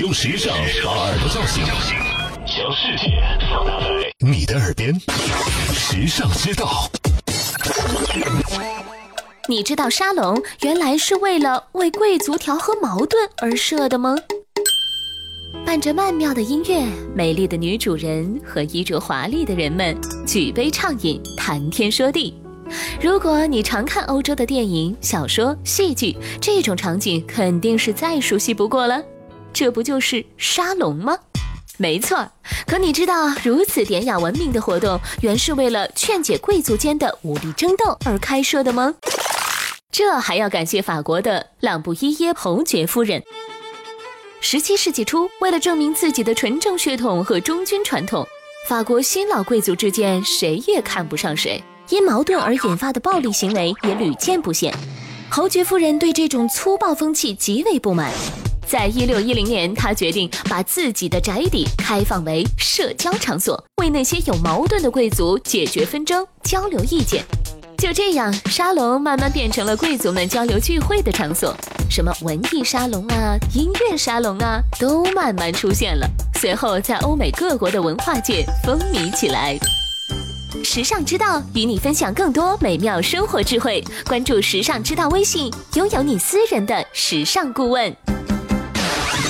用时尚把耳朵叫醒，将世界放大在你的耳边，时尚之道。你知道沙龙原来是为了为贵族调和矛盾而设的吗？伴着曼妙的音乐，美丽的女主人和衣着华丽的人们举杯畅饮，谈天说地。如果你常看欧洲的电影、小说、戏剧，这种场景肯定是再熟悉不过了。这不就是沙龙吗？没错。可你知道，如此典雅文明的活动，原是为了劝解贵族间的武力争斗而开设的吗？这还要感谢法国的朗布依耶侯爵夫人。十七世纪初，为了证明自己的纯正血统和忠君传统，法国新老贵族之间谁也看不上谁，因矛盾而引发的暴力行为也屡见不鲜。侯爵夫人对这种粗暴风气极为不满，在一六一零年，他决定把自己的宅邸开放为社交场所，为那些有矛盾的贵族解决纷争、交流意见。就这样，沙龙慢慢变成了贵族们交流聚会的场所，什么文艺沙龙啊、音乐沙龙啊，都慢慢出现了。随后，在欧美各国的文化界风靡起来。时尚之道与你分享更多美妙生活智慧，关注时尚之道微信，拥有你私人的时尚顾问。